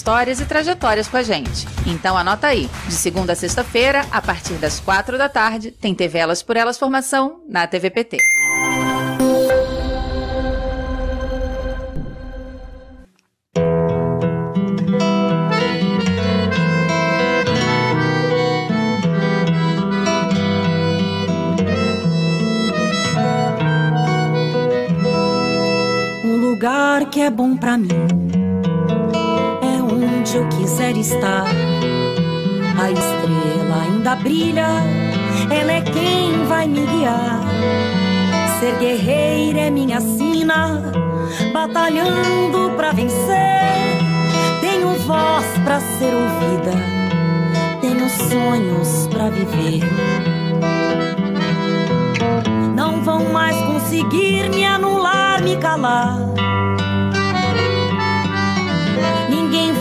histórias e trajetórias com a gente. Então anota aí, de segunda a sexta-feira, a partir das quatro da tarde, tem TV Elas por Elas Formação na TVPT. Um lugar que é bom para mim onde eu quiser estar. A estrela ainda brilha, ela é quem vai me guiar. Ser guerreira é minha sina, batalhando pra vencer. Tenho voz pra ser ouvida, tenho sonhos pra viver. Não vão mais conseguir me anular, me calar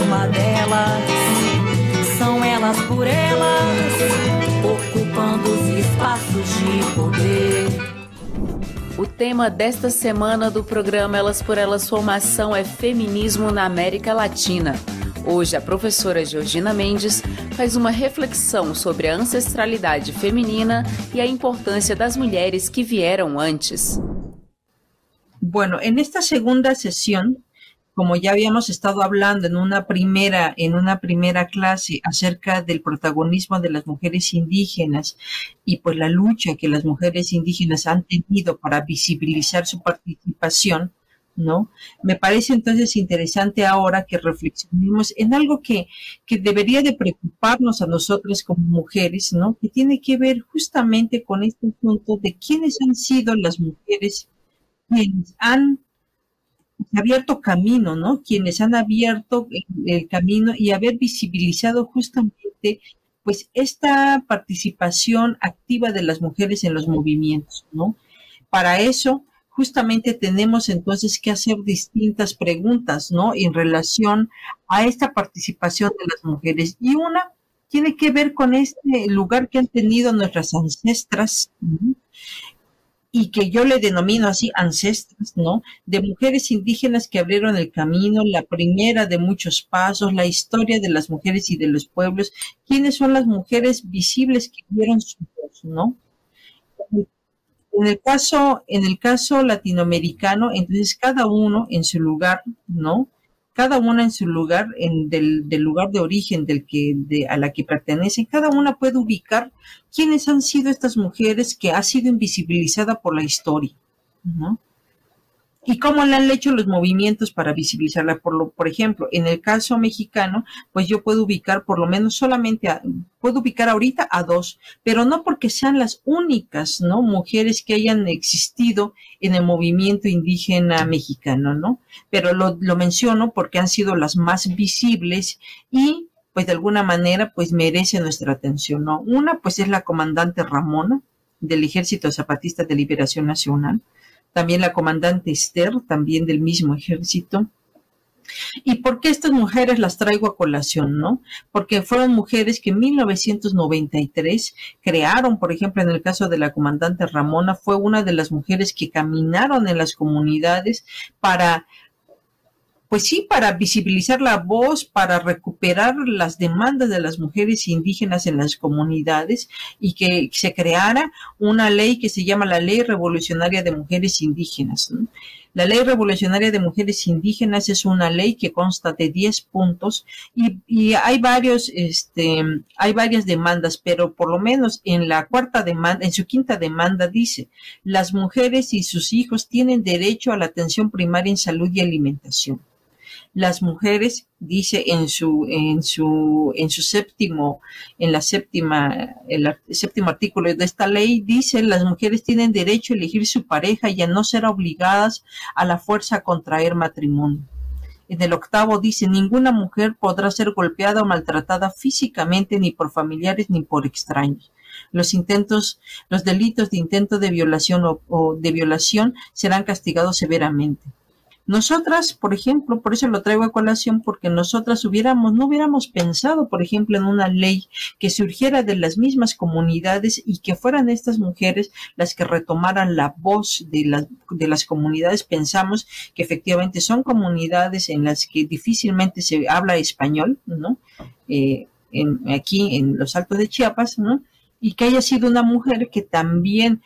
uma delas, são elas por elas, ocupando os espaços de poder. O tema desta semana do programa Elas por Elas Formação é Feminismo na América Latina. Hoje, a professora Georgina Mendes faz uma reflexão sobre a ancestralidade feminina e a importância das mulheres que vieram antes. Bueno, en esta segunda sesión como ya habíamos estado hablando en una primera, en una primera clase acerca del protagonismo de las mujeres indígenas y pues la lucha que las mujeres indígenas han tenido para visibilizar su participación, ¿no? Me parece entonces interesante ahora que reflexionemos en algo que, que debería de preocuparnos a nosotras como mujeres, ¿no? Que tiene que ver justamente con este punto de quiénes han sido las mujeres quienes han abierto camino, ¿no? Quienes han abierto el camino y haber visibilizado justamente pues esta participación activa de las mujeres en los movimientos, ¿no? Para eso justamente tenemos entonces que hacer distintas preguntas, ¿no? En relación a esta participación de las mujeres. Y una tiene que ver con este lugar que han tenido nuestras ancestras, ¿no? Y que yo le denomino así ancestras, ¿no? De mujeres indígenas que abrieron el camino, la primera de muchos pasos, la historia de las mujeres y de los pueblos, quiénes son las mujeres visibles que dieron su voz, ¿no? En el caso, en el caso latinoamericano, entonces cada uno en su lugar, ¿no? Cada una en su lugar, en del, lugar de origen del que, de, a la que pertenecen, cada una puede ubicar quiénes han sido estas mujeres que ha sido invisibilizada por la historia. ¿no? Y cómo le han hecho los movimientos para visibilizarla. Por, lo, por ejemplo, en el caso mexicano, pues yo puedo ubicar por lo menos solamente, a, puedo ubicar ahorita a dos, pero no porque sean las únicas, ¿no? Mujeres que hayan existido en el movimiento indígena mexicano, ¿no? Pero lo, lo menciono porque han sido las más visibles y pues de alguna manera pues merece nuestra atención, ¿no? Una pues es la comandante Ramona del Ejército Zapatista de Liberación Nacional, también la comandante Esther, también del mismo ejército. ¿Y por qué estas mujeres las traigo a colación, no? Porque fueron mujeres que en 1993 crearon, por ejemplo, en el caso de la comandante Ramona, fue una de las mujeres que caminaron en las comunidades para pues sí, para visibilizar la voz, para recuperar las demandas de las mujeres indígenas en las comunidades y que se creara una ley que se llama la Ley Revolucionaria de Mujeres Indígenas. La Ley Revolucionaria de Mujeres Indígenas es una ley que consta de 10 puntos y, hay varios, este, hay varias demandas, pero por lo menos en la cuarta demanda, en su quinta demanda dice, las mujeres y sus hijos tienen derecho a la atención primaria en salud y alimentación las mujeres, dice en su, en su, en su séptimo, en la séptima, el séptimo artículo de esta ley, dice las mujeres tienen derecho a elegir su pareja y a no ser obligadas a la fuerza a contraer matrimonio. En el octavo dice, ninguna mujer podrá ser golpeada o maltratada físicamente ni por familiares ni por extraños. Los intentos, los delitos de intento de violación o de violación serán castigados severamente. Nosotras, por ejemplo, por eso lo traigo a colación, porque nosotras hubiéramos, no hubiéramos pensado, por ejemplo, en una ley que surgiera de las mismas comunidades y que fueran estas mujeres las que retomaran la voz de, las de las comunidades. Pensamos que efectivamente son comunidades en las que difícilmente se habla español, ¿no? Eh, aquí en los Altos de Chiapas, ¿no? Y que haya sido una mujer que también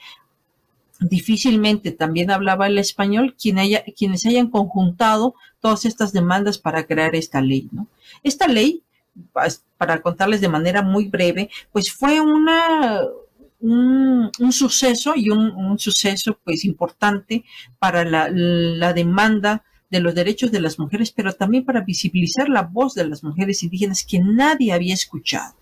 difícilmente también hablaba el español quien haya, quienes hayan conjuntado todas estas demandas para crear esta ley. Esta ley, para contarles de manera muy breve, pues fue una, un, suceso y un, suceso pues importante para la demanda de los derechos de las mujeres, pero también para visibilizar la voz de las mujeres indígenas que nadie había escuchado.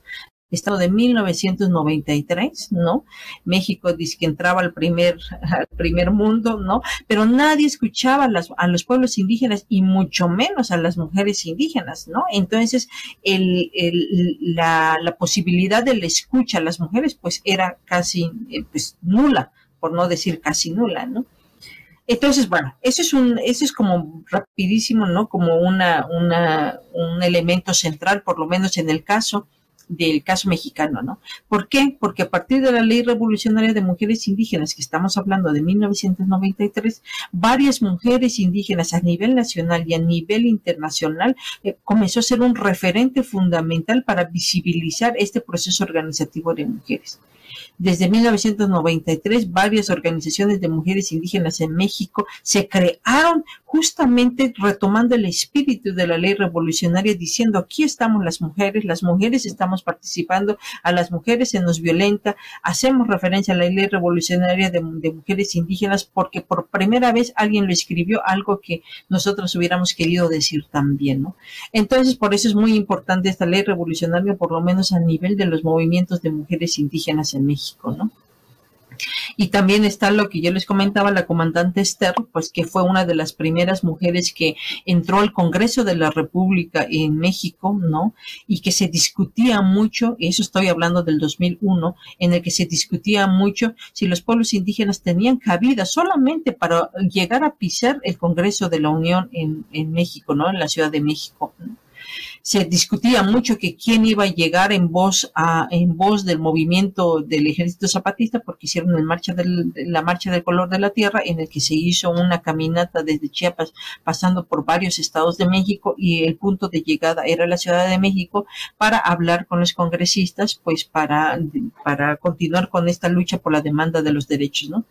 Estado de 1993, ¿no? México dice que entraba al primer, al primer mundo, ¿no? Pero nadie escuchaba a, los pueblos indígenas y mucho menos a las mujeres indígenas, ¿no? Entonces, la, posibilidad de la escucha a las mujeres, pues era casi, eh, pues nula, por no decir casi nula, ¿no? Entonces, bueno, eso es un, eso es como rapidísimo, ¿no? Como una, una, un elemento central, por lo menos en el caso del caso mexicano, ¿no? ¿Por qué? Porque a partir de la ley revolucionaria de mujeres indígenas que estamos hablando de 1993, varias mujeres indígenas a nivel nacional y a nivel internacional eh, comenzó a ser un referente fundamental para visibilizar este proceso organizativo de mujeres. Desde 1993, varias organizaciones de mujeres indígenas en México se crearon justamente retomando el espíritu de la ley revolucionaria, diciendo aquí estamos las mujeres, las mujeres estamos participando, a las mujeres se nos violenta, hacemos referencia a la ley revolucionaria de, mujeres indígenas porque por primera vez alguien lo escribió, algo que nosotros hubiéramos querido decir también, ¿no? Entonces, por eso es muy importante esta ley revolucionaria, por lo menos a nivel de los movimientos de mujeres indígenas en México. ¿No? Y también está lo que yo les comentaba, la comandante Esther, pues que fue una de las primeras mujeres que entró al Congreso de la República en México, ¿no? Y que se discutía mucho, y eso estoy hablando del 2001, en el que se discutía mucho si los pueblos indígenas tenían cabida solamente para llegar a pisar el Congreso de la Unión en, en México, ¿no? En la Ciudad de México. Se discutía mucho que quién iba a llegar en voz a, en voz del movimiento del ejército zapatista porque hicieron el marcha del, la marcha del color de la tierra en el que se hizo una caminata desde Chiapas pasando por varios estados de México y el punto de llegada era la Ciudad de México para hablar con los congresistas pues para, para continuar con esta lucha por la demanda de los derechos, ¿no?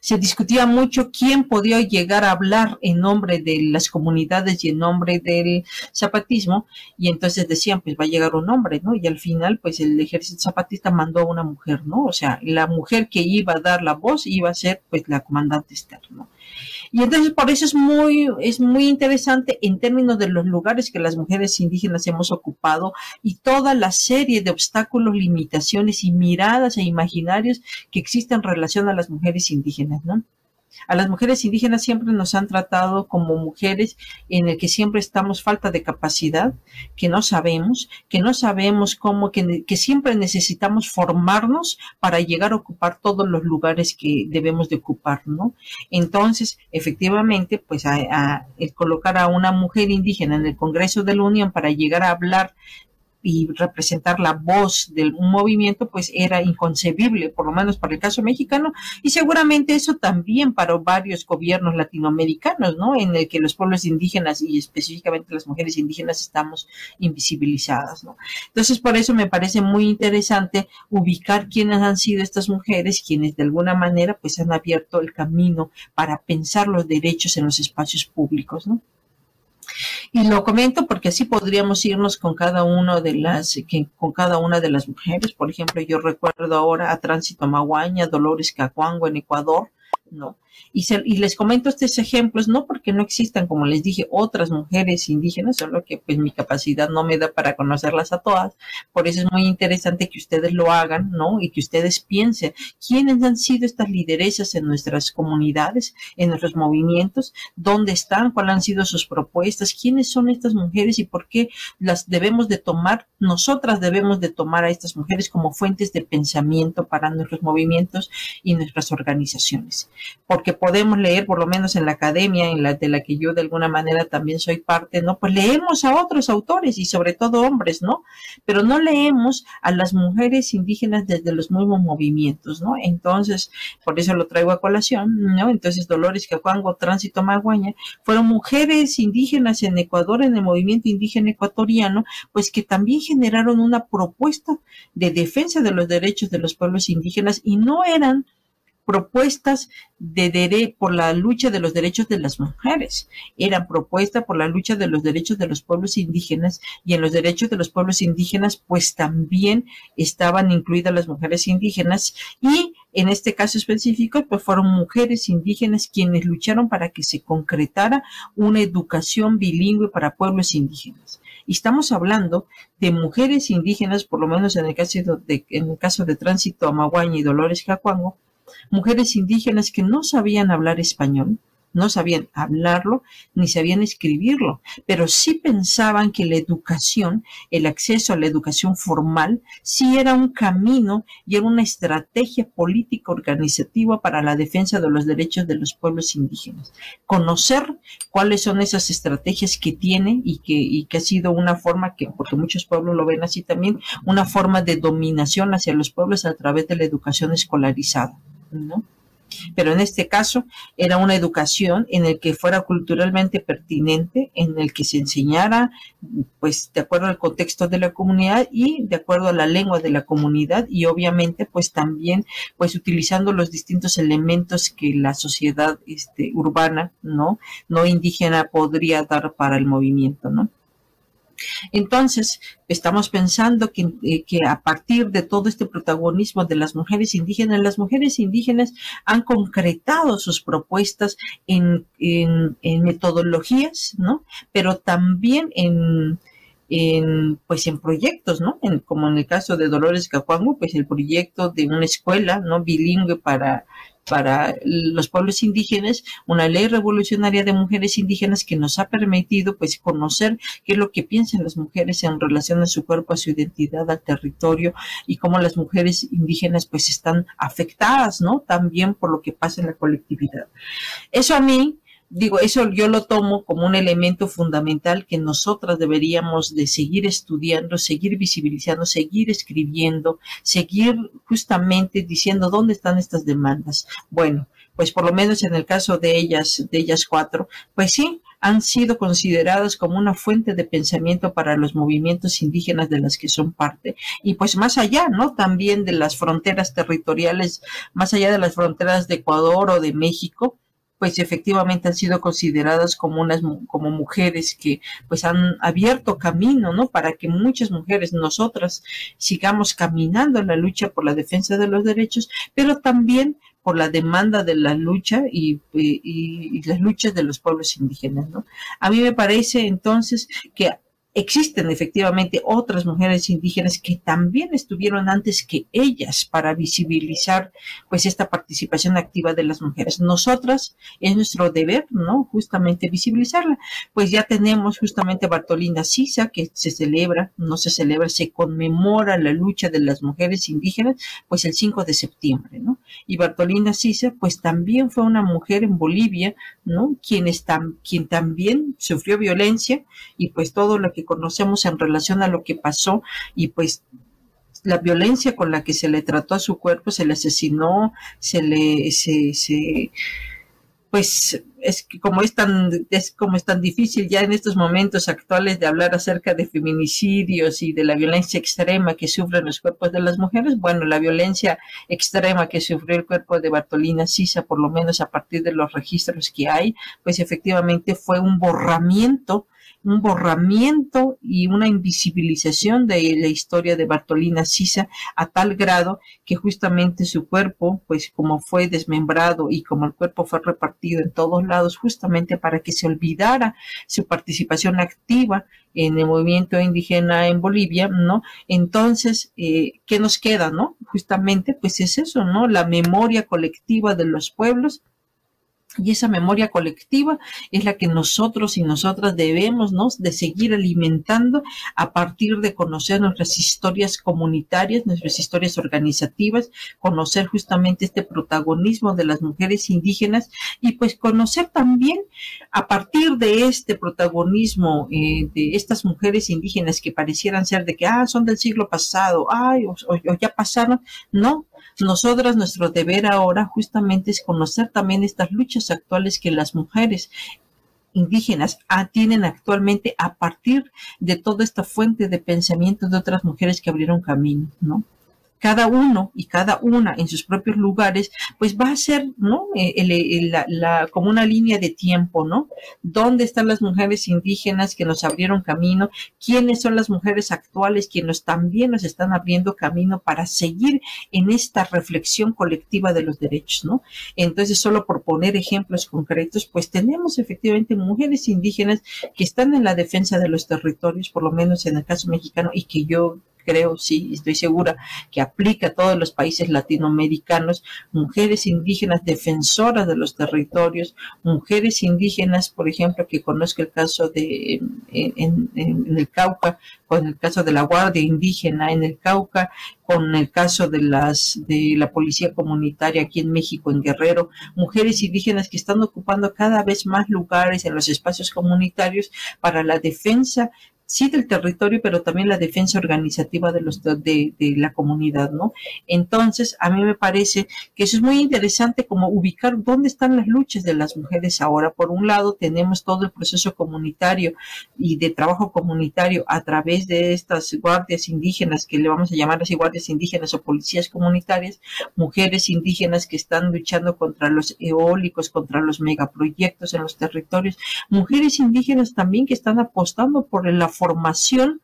Se discutía mucho quién podía llegar a hablar en nombre de las comunidades y en nombre del zapatismo, y entonces decían, pues va a llegar un hombre, ¿no? Y al final, pues el ejército zapatista mandó a una mujer, ¿no? O sea, la mujer que iba a dar la voz iba a ser, pues, la comandante externa. Y entonces por eso es muy, es muy interesante en términos de los lugares que las mujeres indígenas hemos ocupado y toda la serie de obstáculos, limitaciones y miradas e imaginarios que existen en relación a las mujeres indígenas, ¿no? A las mujeres indígenas siempre nos han tratado como mujeres en el que siempre estamos falta de capacidad, que no sabemos, que no sabemos cómo, que, siempre necesitamos formarnos para llegar a ocupar todos los lugares que debemos de ocupar, ¿no? Entonces, efectivamente, pues el colocar a una mujer indígena en el Congreso de la Unión para llegar a hablar y representar la voz de un movimiento, pues era inconcebible, por lo menos para el caso mexicano, y seguramente eso también para varios gobiernos latinoamericanos, ¿no? En el que los pueblos indígenas y específicamente las mujeres indígenas estamos invisibilizadas, ¿no? Entonces, por eso me parece muy interesante ubicar quiénes han sido estas mujeres, quienes de alguna manera pues han abierto el camino para pensar los derechos en los espacios públicos, ¿no? Y lo comento porque así podríamos irnos con cada uno de las, con cada una de las mujeres. Por ejemplo, yo recuerdo ahora a Tránsito Maguaña, Dolores Cacuango en Ecuador, ¿no? Y, y, les comento estos ejemplos, no porque no existan, como les dije, otras mujeres indígenas, solo que pues mi capacidad no me da para conocerlas a todas. Por eso es muy interesante que ustedes lo hagan, ¿no? Y que ustedes piensen quiénes han sido estas lideresas en nuestras comunidades, en nuestros movimientos, dónde están, cuáles han sido sus propuestas, quiénes son estas mujeres y por qué las debemos de tomar, nosotras debemos de tomar a estas mujeres como fuentes de pensamiento para nuestros movimientos y nuestras organizaciones. Porque podemos leer, por lo menos en la academia, en la de la que yo de alguna manera también soy parte, ¿no? Pues leemos a otros autores y sobre todo hombres, ¿no? Pero no leemos a las mujeres indígenas desde los mismos movimientos, ¿no? Entonces, por eso lo traigo a colación, ¿no? Entonces, Dolores Cacuango, Tránsito Maguaña, fueron mujeres indígenas en Ecuador, en el movimiento indígena ecuatoriano, pues que también generaron una propuesta de defensa de los derechos de los pueblos indígenas y no eran propuestas de por la lucha de los derechos de las mujeres, eran propuestas por la lucha de los derechos de los pueblos indígenas y en los derechos de los pueblos indígenas pues también estaban incluidas las mujeres indígenas y en este caso específico pues fueron mujeres indígenas quienes lucharon para que se concretara una educación bilingüe para pueblos indígenas. Estamos hablando de mujeres indígenas, por lo menos en el caso de, en el caso de Tránsito Amaguaña y Dolores Cacuango, mujeres indígenas que no sabían hablar español, no sabían hablarlo ni sabían escribirlo, pero sí pensaban que la educación, el acceso a la educación formal, sí era un camino y era una estrategia política organizativa para la defensa de los derechos de los pueblos indígenas. Conocer cuáles son esas estrategias que tiene y que, ha sido una forma que, porque muchos pueblos lo ven así también, una forma de dominación hacia los pueblos a través de la educación escolarizada. ¿No? Pero en este caso era una educación en el que fuera culturalmente pertinente, en el que se enseñara, pues, de acuerdo al contexto de la comunidad y de acuerdo a la lengua de la comunidad y obviamente, pues, también, pues, utilizando los distintos elementos que la sociedad este, urbana, ¿no? No indígena podría dar para el movimiento, ¿no? Entonces, estamos pensando eh, que, a partir de todo este protagonismo de las mujeres indígenas, las mujeres indígenas han concretado sus propuestas en, metodologías, ¿no? Pero también en, pues en proyectos, ¿no? como en el caso de Dolores Cacuango, pues el proyecto de una escuela, ¿no? Bilingüe para para los pueblos indígenas, una ley revolucionaria de mujeres indígenas que nos ha permitido pues conocer qué es lo que piensan las mujeres en relación a su cuerpo, a su identidad, al territorio y cómo las mujeres indígenas pues están afectadas, ¿no? También por lo que pasa en la colectividad. Eso a mí digo, eso yo lo tomo como un elemento fundamental que nosotras deberíamos de seguir estudiando, seguir visibilizando, seguir escribiendo, seguir justamente diciendo dónde están estas demandas. Bueno, pues por lo menos en el caso de ellas, de ellas cuatro, pues sí, han sido consideradas como una fuente de pensamiento para los movimientos indígenas de las que son parte. Y pues más allá, ¿no? También de las fronteras territoriales, más allá de las fronteras de Ecuador o de México, pues efectivamente han sido consideradas como unas como mujeres que pues han abierto camino, ¿no? Para que muchas mujeres, nosotras, sigamos caminando en la lucha por la defensa de los derechos, pero también por la demanda de la lucha y, y, y, las luchas de los pueblos indígenas, ¿no? A mí me parece entonces que existen efectivamente otras mujeres indígenas que también estuvieron antes que ellas para visibilizar pues esta participación activa de las mujeres. Nosotras es nuestro deber, ¿no? Justamente visibilizarla. Pues ya tenemos justamente Bartolina Sisa que se celebra, no se celebra, se conmemora la lucha de las mujeres indígenas pues el 5 de septiembre, ¿no? Y Bartolina Sisa pues también fue una mujer en Bolivia, ¿no? Quien, está, quien también sufrió violencia y pues todo lo que conocemos en relación a lo que pasó y pues la violencia con la que se le trató a su cuerpo, se le asesinó, se le, se, se pues es que como es tan es como es tan difícil ya en estos momentos actuales de hablar acerca de feminicidios y de la violencia extrema que sufren los cuerpos de las mujeres, bueno, la violencia extrema que sufrió el cuerpo de Bartolina Sisa, por lo menos a partir de los registros que hay, pues efectivamente fue un borramiento un borramiento y una invisibilización de la historia de Bartolina Sisa a tal grado que justamente su cuerpo, pues como fue desmembrado y como el cuerpo fue repartido en todos lados, justamente para que se olvidara su participación activa en el movimiento indígena en Bolivia, ¿no? Entonces, eh, ¿qué nos queda, no? Justamente, pues es eso, ¿no? La memoria colectiva de los pueblos y esa memoria colectiva es la que nosotros y nosotras debemos ¿no? de seguir alimentando a partir de conocer nuestras historias comunitarias, nuestras historias organizativas, conocer justamente este protagonismo de las mujeres indígenas y pues conocer también a partir de este protagonismo eh, de estas mujeres indígenas que parecieran ser de que, ah, son del siglo pasado, ay, o ya pasaron, no, nosotras, nuestro deber ahora justamente es conocer también estas luchas actuales que las mujeres indígenas ah, tienen actualmente a partir de toda esta fuente de pensamiento de otras mujeres que abrieron camino, ¿no? Cada uno y cada una en sus propios lugares, pues va a ser, ¿no? Eh, la, como una línea de tiempo, ¿no? ¿Dónde están las mujeres indígenas que nos abrieron camino? ¿Quiénes son las mujeres actuales quienes también nos están abriendo camino para seguir en esta reflexión colectiva de los derechos, ¿no? Entonces, solo por poner ejemplos concretos, pues tenemos efectivamente mujeres indígenas que están en la defensa de los territorios, por lo menos en el caso mexicano, y que yo creo, sí, estoy segura que aplica a todos los países latinoamericanos, mujeres indígenas defensoras de los territorios, mujeres indígenas, por ejemplo, que conozco el caso de en, el Cauca, con el caso de la Guardia Indígena en el Cauca, con el caso de las de la policía comunitaria aquí en México, en Guerrero, mujeres indígenas que están ocupando cada vez más lugares en los espacios comunitarios para la defensa sí del territorio, pero también la defensa organizativa de los de, la comunidad, ¿no? Entonces, a mí me parece que eso es muy interesante como ubicar dónde están las luchas de las mujeres ahora. Por un lado, tenemos todo el proceso comunitario y de trabajo comunitario a través de estas guardias indígenas, que le vamos a llamar así guardias indígenas o policías comunitarias, mujeres indígenas que están luchando contra los eólicos, contra los megaproyectos en los territorios, mujeres indígenas también que están apostando por la formación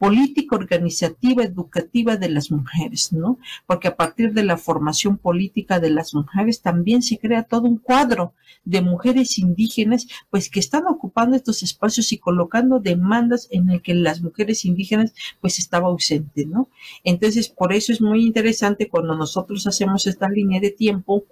política, organizativa, educativa de las mujeres, ¿no? Porque a partir de la formación política de las mujeres también se crea todo un cuadro de mujeres indígenas, pues que están ocupando estos espacios y colocando demandas en el que las mujeres indígenas pues estaba ausente, ¿no? Entonces, por eso es muy interesante cuando nosotros hacemos esta línea de tiempo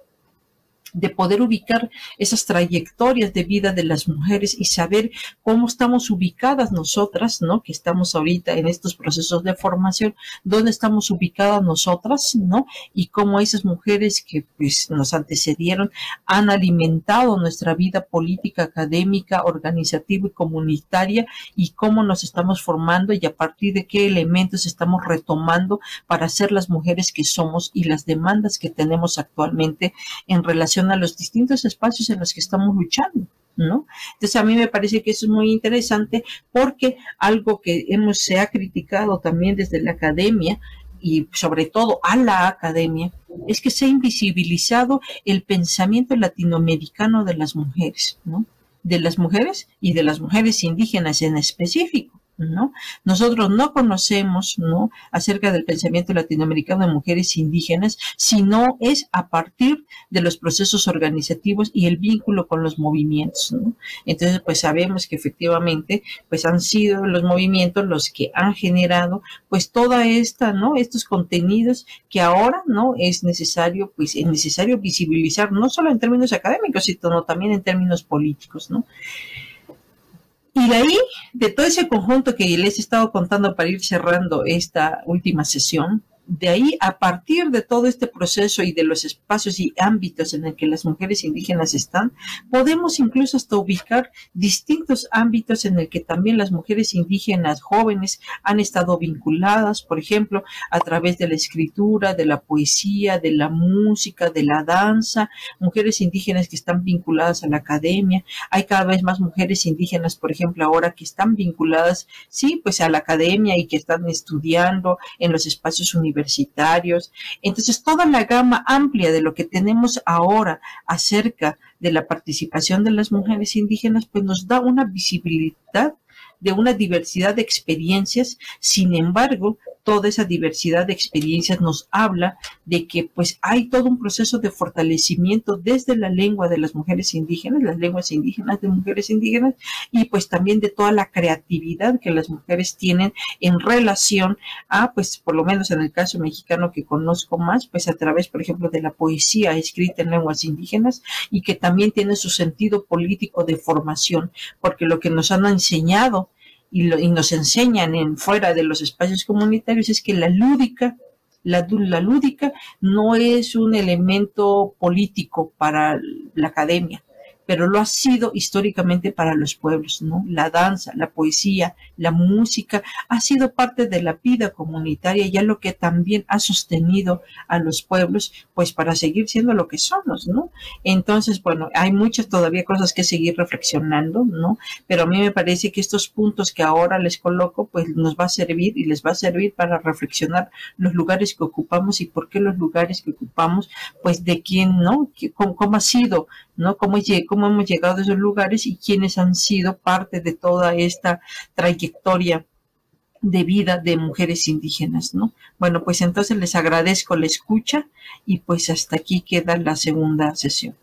de poder ubicar esas trayectorias de vida de las mujeres y saber cómo estamos ubicadas nosotras, ¿no? Que estamos ahorita en estos procesos de formación, dónde estamos ubicadas nosotras, ¿no? Y cómo esas mujeres que pues nos antecedieron han alimentado nuestra vida política, académica, organizativa y comunitaria y cómo nos estamos formando y a partir de qué elementos estamos retomando para ser las mujeres que somos y las demandas que tenemos actualmente en relación a los distintos espacios en los que estamos luchando. ¿No? Entonces a mí me parece que eso es muy interesante porque algo que hemos se ha criticado también desde la academia y sobre todo a la academia es que se ha invisibilizado el pensamiento latinoamericano de las mujeres, ¿no? De las mujeres y de las mujeres indígenas en específico. ¿No? Nosotros no conocemos, ¿no? Acerca del pensamiento latinoamericano de mujeres indígenas, sino es a partir de los procesos organizativos y el vínculo con los movimientos, ¿no? Entonces, pues sabemos que efectivamente, pues han sido los movimientos los que han generado, pues toda esta, ¿no? Estos contenidos que ahora, ¿no? Es necesario, pues es necesario visibilizar, no solo en términos académicos, sino también en términos políticos, ¿no? Y de ahí, de todo ese conjunto que les he estado contando para ir cerrando esta última sesión, de ahí, a partir de todo este proceso y de los espacios y ámbitos en el que las mujeres indígenas están, podemos incluso hasta ubicar distintos ámbitos en el que también las mujeres indígenas jóvenes han estado vinculadas, por ejemplo, a través de la escritura, de la poesía, de la música, de la danza, mujeres indígenas que están vinculadas a la academia. Hay cada vez más mujeres indígenas, por ejemplo, ahora que están vinculadas, sí, pues a la academia y que están estudiando en los espacios universitarios. Entonces, toda la gama amplia de lo que tenemos ahora acerca de la participación de las mujeres indígenas, pues nos da una visibilidad de una diversidad de experiencias. Sin embargo, toda esa diversidad de experiencias nos habla de que pues hay todo un proceso de fortalecimiento desde la lengua de las mujeres indígenas, las lenguas indígenas de mujeres indígenas y pues también de toda la creatividad que las mujeres tienen en relación a pues por lo menos en el caso mexicano que conozco más, pues a través por ejemplo de la poesía escrita en lenguas indígenas y que también tiene su sentido político de formación, porque lo que nos han enseñado y, nos enseñan en fuera de los espacios comunitarios es que la lúdica, la, la lúdica no es un elemento político para la academia, pero lo ha sido históricamente para los pueblos, ¿no? La danza, la poesía, la música ha sido parte de la vida comunitaria, ya lo que también ha sostenido a los pueblos, pues para seguir siendo lo que somos, ¿no? Entonces, bueno, hay muchas todavía cosas que seguir reflexionando, ¿no? Pero a mí me parece que estos puntos que ahora les coloco, pues nos va a servir y les va a servir para reflexionar los lugares que ocupamos y por qué los lugares que ocupamos, pues de quién, ¿no? ¿Cómo, cómo ha sido ¿no? ¿Cómo, cómo hemos llegado a esos lugares y quiénes han sido parte de toda esta trayectoria de vida de mujeres indígenas, ¿no? Bueno, pues entonces les agradezco la escucha y pues hasta aquí queda la segunda sesión.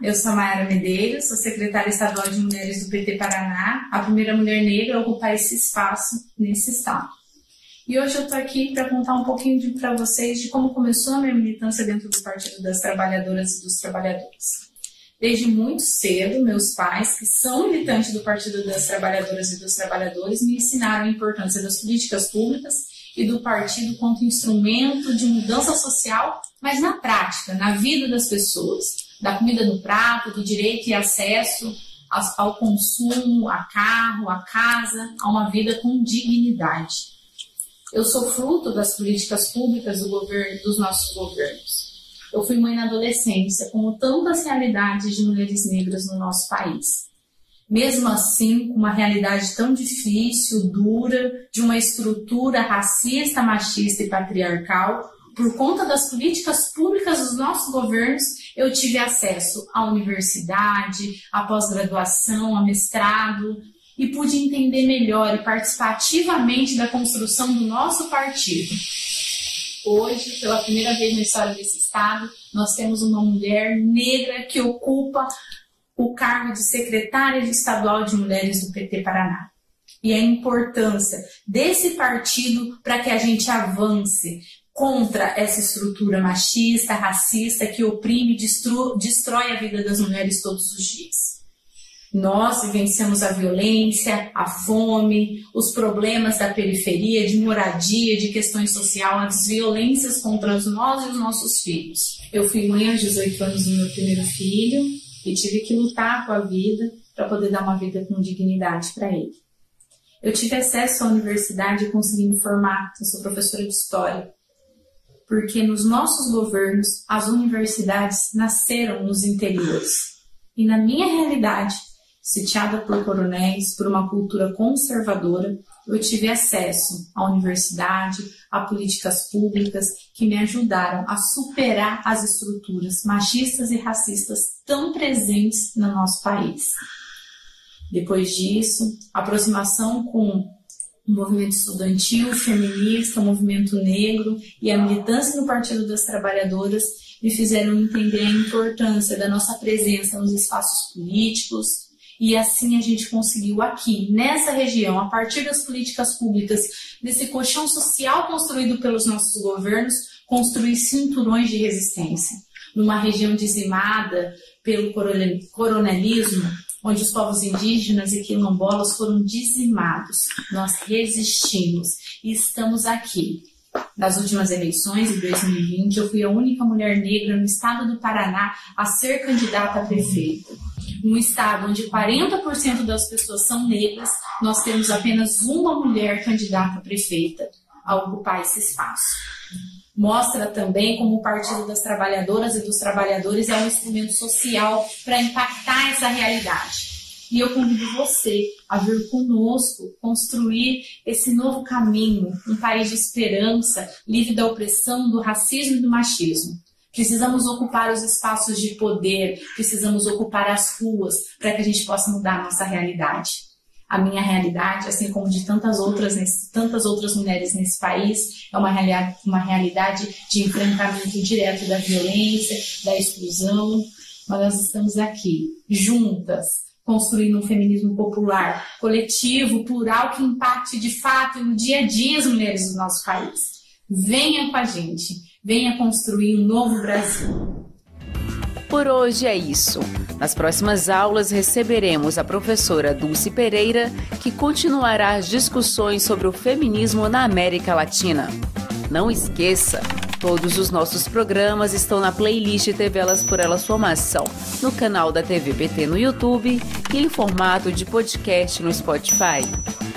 Eu sou Mayara Medeiros, sou secretária estadual de Mulheres do PT Paraná, a primeira mulher negra a ocupar esse espaço nesse estado. E hoje eu estou aqui para contar um pouquinho para vocês de como começou a minha militância dentro do Partido das Trabalhadoras e dos Trabalhadores. Desde muito cedo, meus pais, que são militantes do Partido das Trabalhadoras e dos Trabalhadores, me ensinaram a importância das políticas públicas e do partido quanto instrumento de mudança social, mas na prática, na vida das pessoas da comida no prato, do direito e acesso ao consumo, a carro, a casa, a uma vida com dignidade. Eu sou fruto das políticas públicas do governo, dos nossos governos. Eu fui mãe na adolescência, como tantas realidades de mulheres negras no nosso país. Mesmo assim, com uma realidade tão difícil, dura, de uma estrutura racista, machista e patriarcal, por conta das políticas públicas dos nossos governos, eu tive acesso à universidade, à pós-graduação, a mestrado e pude entender melhor e participar ativamente da construção do nosso partido. Hoje, pela primeira vez na história desse estado, nós temos uma mulher negra que ocupa o cargo de secretária de estadual de mulheres do PT Paraná e a importância desse partido para que a gente avance, contra essa estrutura machista, racista que oprime e destrói a vida das mulheres todos os dias. Nós vivenciamos a violência, a fome, os problemas da periferia, de moradia, de questões sociais, as violências contra nós e os nossos filhos. Eu fui mãe aos 18 anos do meu primeiro filho e tive que lutar com a vida para poder dar uma vida com dignidade para ele. Eu tive acesso à universidade e consegui me formar. Eu sou professora de história porque nos nossos governos as universidades nasceram nos interiores. E na minha realidade, sitiada por coronéis, por uma cultura conservadora, eu tive acesso à universidade, a políticas públicas que me ajudaram a superar as estruturas machistas e racistas tão presentes no nosso país. Depois disso, aproximação com o movimento estudantil, feminista, o movimento negro e a militância no Partido das Trabalhadoras me fizeram entender a importância da nossa presença nos espaços políticos E assim a gente conseguiu aqui, nessa região, a partir das políticas públicas, desse colchão social construído pelos nossos governos, construir cinturões de resistência. Numa região dizimada pelo coronelismo, onde os povos indígenas e quilombolas foram dizimados. Nós resistimos e estamos aqui. Nas últimas eleições de 2020, eu fui a única mulher negra no estado do Paraná a ser candidata a prefeita. Num estado onde 40% das pessoas são negras, nós temos apenas uma mulher candidata a prefeita a ocupar esse espaço mostra também como o Partido das Trabalhadoras e dos Trabalhadores é um instrumento social para impactar essa realidade. E eu convido você a vir conosco construir esse novo caminho, um país de esperança, livre da opressão, do racismo e do machismo. Precisamos ocupar os espaços de poder, precisamos ocupar as ruas para que a gente possa mudar a nossa realidade a minha realidade, assim como de tantas outras, tantas outras mulheres nesse país, é uma realidade, uma realidade de enfrentamento direto da violência, da exclusão. Mas nós estamos aqui, juntas, construindo um feminismo popular, coletivo, plural, que impacte de fato no dia a dia as mulheres do nosso país. Venha com a gente, venha construir um novo Brasil. Por hoje é isso. Nas próximas aulas receberemos a professora Dulce Pereira, que continuará as discussões sobre o feminismo na América Latina. Não esqueça, todos os nossos programas estão na playlist TV Elas por Elas Formação, no canal da TVBT no YouTube e em formato de podcast no Spotify.